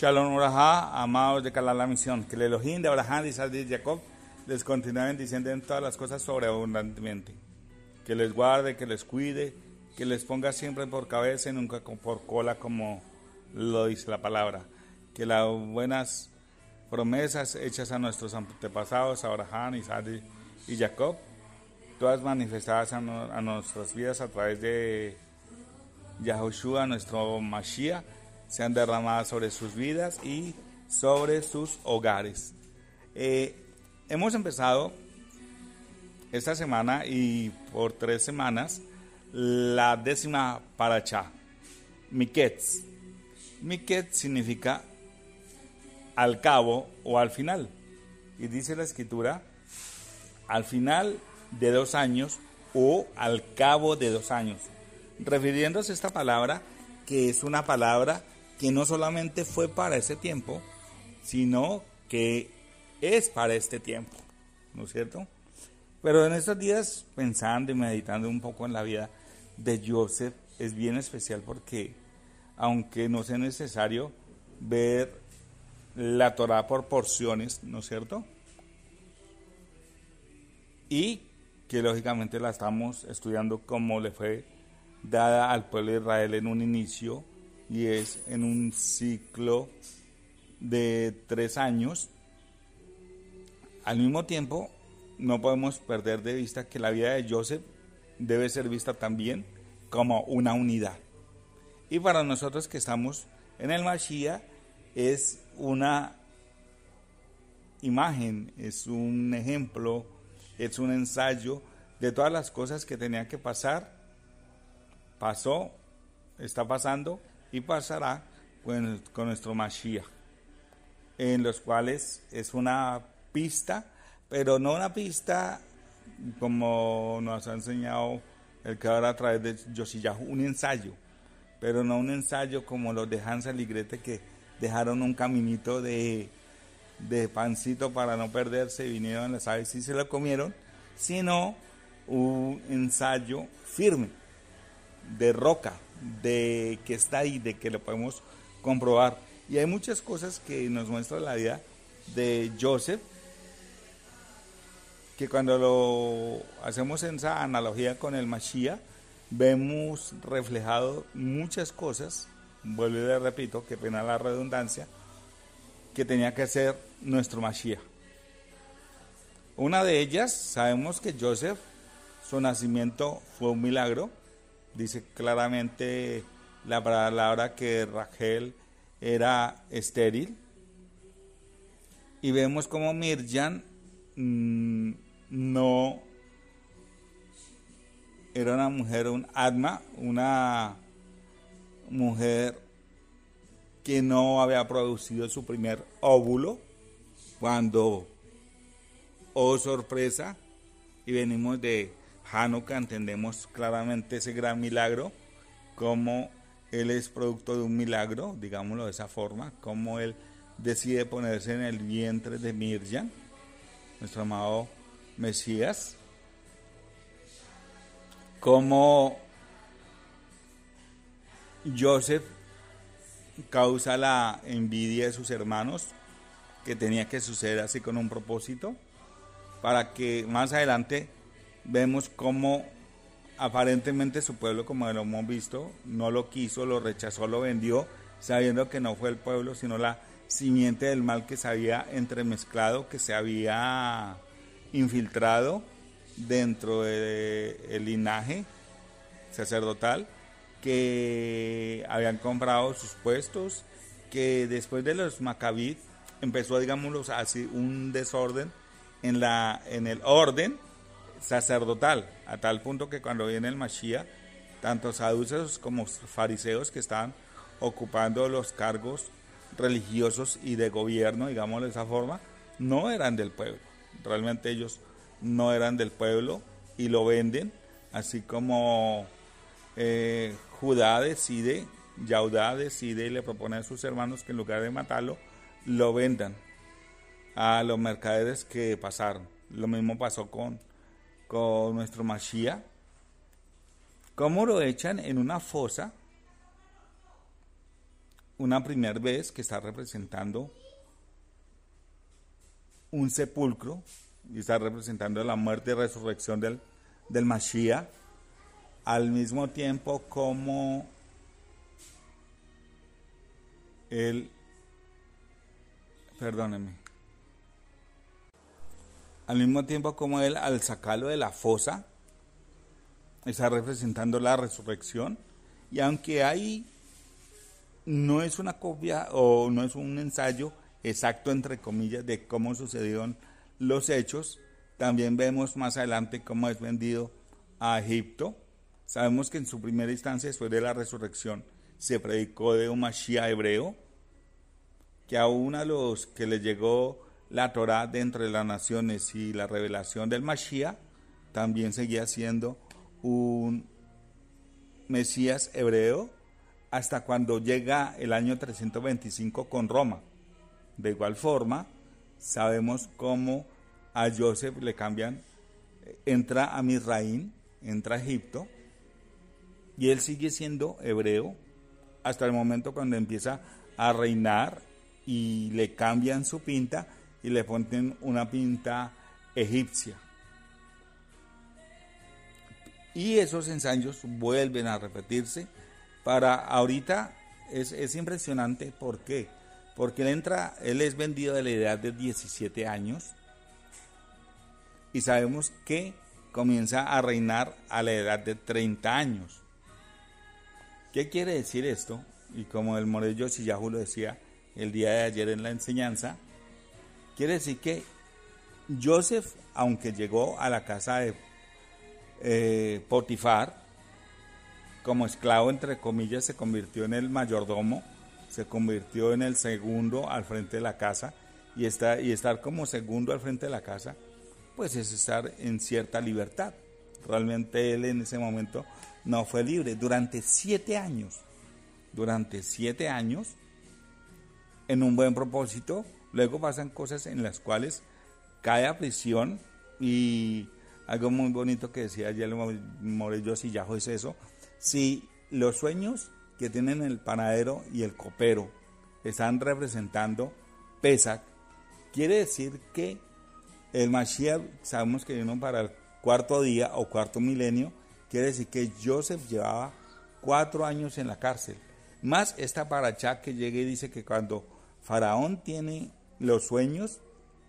Shalom Uraja, amados de Calá la Misión, que el Elohim de Abraham, Isaac y Jacob les continúe bendiciendo en todas las cosas sobreabundantemente. Que les guarde, que les cuide, que les ponga siempre por cabeza y nunca por cola como lo dice la palabra. Que las buenas promesas hechas a nuestros antepasados, Abraham, Isaac y Jacob, todas manifestadas a, nuestras vidas a través de Yahushua, nuestro Mashiach, sean derramadas sobre sus vidas y sobre sus hogares. Eh, hemos empezado esta semana y por tres semanas la décima paracha, Miketz. Miketz significa al cabo o al final. Y dice la escritura, al final de dos años o al cabo de dos años. Refiriéndose a esta palabra, que es una palabra que no solamente fue para ese tiempo, sino que es para este tiempo, ¿no es cierto? Pero en estos días, pensando y meditando un poco en la vida de Joseph, es bien especial porque, aunque no sea necesario ver la Torah por porciones, ¿no es cierto? Y que lógicamente la estamos estudiando como le fue dada al pueblo de Israel en un inicio y es en un ciclo de tres años. Al mismo tiempo, no podemos perder de vista que la vida de Joseph debe ser vista también como una unidad. Y para nosotros que estamos en el Mashiach es una imagen, es un ejemplo es un ensayo de todas las cosas que tenía que pasar, pasó, está pasando y pasará con, nuestro Mashiach, en los cuales es una pista, pero no una pista como nos ha enseñado el que ahora a través de Yoshiyahu, un ensayo, pero no un ensayo como los de Hansel y Grete que dejaron un caminito de de pancito para no perderse y vinieron las aves y se lo comieron, sino un ensayo firme de roca, de que está ahí, de que lo podemos comprobar. Y hay muchas cosas que nos muestra la vida de Joseph, que cuando lo hacemos en esa analogía con el Mashiach, vemos reflejado muchas cosas, vuelvo y le repito, que pena la redundancia, que tenía que ser nuestro Mashiach. Una de ellas, sabemos que Joseph, su nacimiento fue un milagro. Dice claramente la palabra que Rachel era estéril. Y vemos como Mirjan mm, no era una mujer, un Adma, una mujer que no había producido su primer óvulo cuando, oh sorpresa, y venimos de Hanukkah, entendemos claramente ese gran milagro, como él es producto de un milagro, digámoslo de esa forma, como él decide ponerse en el vientre de Mirjam, nuestro amado Mesías, como Joseph causa la envidia de sus hermanos, que tenía que suceder así con un propósito, para que más adelante vemos cómo aparentemente su pueblo, como lo hemos visto, no lo quiso, lo rechazó, lo vendió, sabiendo que no fue el pueblo, sino la simiente del mal que se había entremezclado, que se había infiltrado dentro del linaje sacerdotal que habían comprado sus puestos, que después de los Maccabit empezó, digámoslo así, un desorden en, la, en el orden sacerdotal, a tal punto que cuando viene el Mashiach, tanto saduceos como fariseos que estaban ocupando los cargos religiosos y de gobierno, digámoslo de esa forma, no eran del pueblo. Realmente ellos no eran del pueblo y lo venden, así como eh, Judá decide, Yaudá decide y le propone a sus hermanos que en lugar de matarlo, lo vendan a los mercaderes que pasaron. Lo mismo pasó con, con nuestro Mashiach. ¿Cómo lo echan en una fosa? una primera vez que está representando un sepulcro y está representando la muerte y resurrección del, del Mashiach, al mismo tiempo como el, perdóneme, al mismo tiempo como él al sacarlo de la fosa, está representando la resurrección, y aunque ahí no es una copia o no es un ensayo exacto, entre comillas, de cómo sucedieron los hechos, también vemos más adelante cómo es vendido a Egipto. Sabemos que en su primera instancia, después de la resurrección, se predicó de un Mashiach hebreo, que aún a los que les llegó la Torah de entre las naciones y la revelación del Mashiach, también seguía siendo un Mesías hebreo hasta cuando llega el año 325 con Roma. De igual forma, sabemos cómo a Joseph le cambian, entra a Misraín, entra a Egipto, y él sigue siendo hebreo hasta el momento cuando empieza a reinar y le cambian su pinta y le ponen una pinta egipcia. Y esos ensayos vuelven a repetirse para ahorita es, es impresionante, ¿por qué? Porque él entra, él es vendido de la edad de 17 años y sabemos que comienza a reinar a la edad de 30 años. ¿Qué quiere decir esto? Y como el Morello Sillajú lo decía el día de ayer en la enseñanza, quiere decir que Joseph, aunque llegó a la casa de eh, Potifar, como esclavo, entre comillas, se convirtió en el mayordomo, se convirtió en el segundo al frente de la casa y, está, y estar como segundo al frente de la casa, pues es estar en cierta libertad. Realmente él en ese momento no fue libre. Durante siete años, durante siete años, en un buen propósito, luego pasan cosas en las cuales cae a prisión y algo muy bonito que decía ayer Morello Sillajo es eso, si los sueños que tienen el panadero y el copero están representando Pesach, quiere decir que el Mashiach, sabemos que vino para el cuarto día o cuarto milenio, quiere decir que Joseph llevaba cuatro años en la cárcel. Más esta paracha que llega y dice que cuando Faraón tiene los sueños,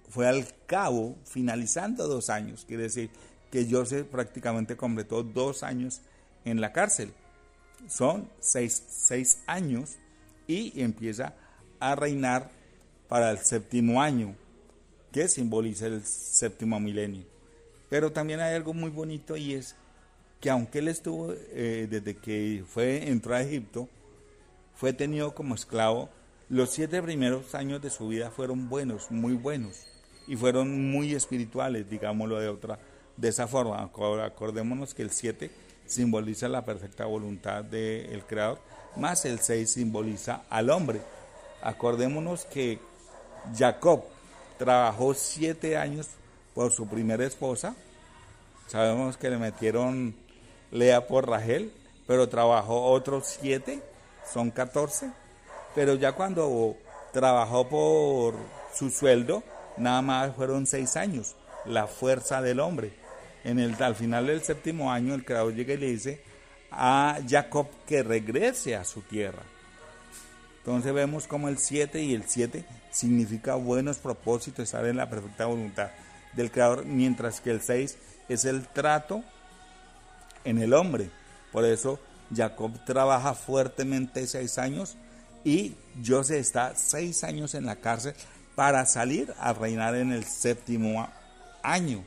fue al cabo, finalizando dos años, quiere decir que Joseph prácticamente completó dos años en la cárcel. Son seis, años y empieza a reinar para el séptimo año, que simboliza el séptimo milenio. Pero también hay algo muy bonito y es que aunque él estuvo, eh, desde que fue, entró a Egipto, fue tenido como esclavo, los siete primeros años de su vida fueron buenos, muy buenos, y fueron muy espirituales, digámoslo de otra, de esa forma. Acordémonos que el siete simboliza la perfecta voluntad del Creador, más el 6 simboliza al hombre. Acordémonos que Jacob trabajó siete años por su primera esposa. Sabemos que le metieron Lea por Rachel, pero trabajó otros siete, son 14. Pero ya cuando trabajó por su sueldo, nada más fueron seis años, la fuerza del hombre en el, al final del séptimo año el creador llega y le dice a Jacob que regrese a su tierra. Entonces vemos como el 7 y el 7 significa buenos propósitos, estar en la perfecta voluntad del creador, mientras que el 6 es el trato en el hombre. Por eso Jacob trabaja fuertemente seis años y José está seis años en la cárcel para salir a reinar en el séptimo año.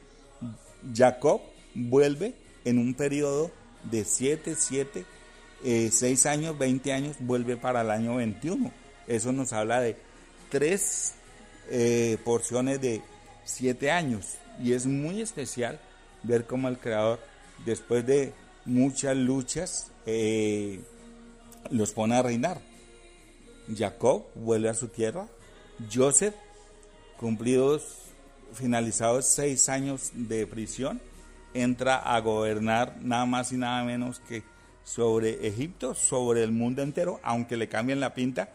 Jacob vuelve en un periodo de 7, 7, 6 años, 20 años, vuelve para el año 21. Eso nos habla de tres eh, porciones de 7 años. Y es muy especial ver cómo el Creador, después de muchas luchas, eh, los pone a reinar. Jacob vuelve a su tierra. Joseph, cumplidos finalizados seis años de prisión, entra a gobernar nada más y nada menos que sobre Egipto, sobre el mundo entero, aunque le cambien la pinta,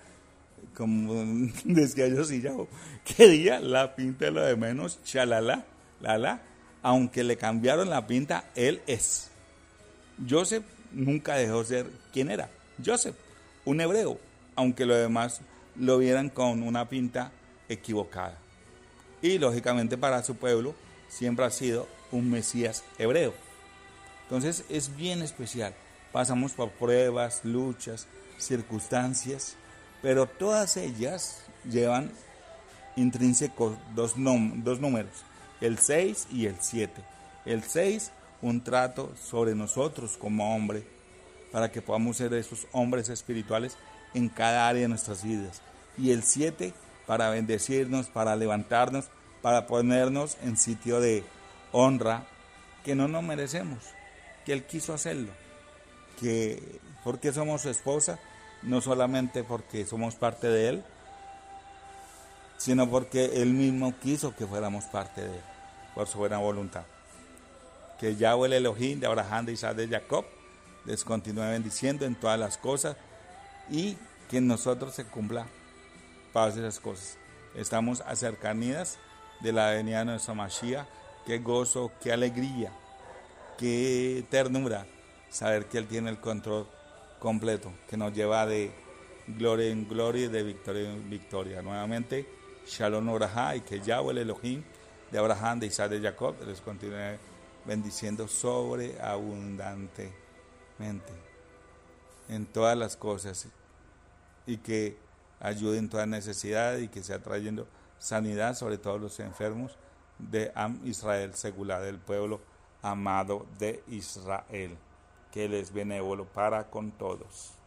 como decía yo, sí, ya, qué día la pinta de lo de menos, chalala, la la, aunque le cambiaron la pinta, él es. Joseph nunca dejó ser quien era, Joseph, un hebreo, aunque los demás lo vieran con una pinta equivocada. Y lógicamente para su pueblo siempre ha sido un Mesías hebreo. Entonces es bien especial. Pasamos por pruebas, luchas, circunstancias, pero todas ellas llevan intrínsecos dos, dos números, el 6 y el 7. El 6, un trato sobre nosotros como hombre, para que podamos ser esos hombres espirituales en cada área de nuestras vidas. Y el 7, para bendecirnos, para levantarnos, para ponernos en sitio de honra que no nos merecemos, que Él quiso hacerlo, que porque somos su esposa, no solamente porque somos parte de Él, sino porque Él mismo quiso que fuéramos parte de Él, por su buena voluntad. Que Yahweh el Elohim de Abraham, de Isaac, de Jacob, les continúe bendiciendo en todas las cosas y que en nosotros se cumpla todas esas cosas. Estamos a cercanías de la venida de nuestra Mashiach. Qué gozo, qué alegría, qué ternura saber que Él tiene el control completo, que nos lleva de gloria en gloria y de victoria en victoria. Nuevamente, Shalom Oraha y que Yahweh el Elohim de Abraham, de Isaac, de Jacob les continúe bendiciendo sobreabundantemente en todas las cosas y que ayude en toda necesidad y que sea trayendo sanidad sobre todos los enfermos de Am Israel, segula del pueblo amado de Israel, que Él es benévolo para con todos.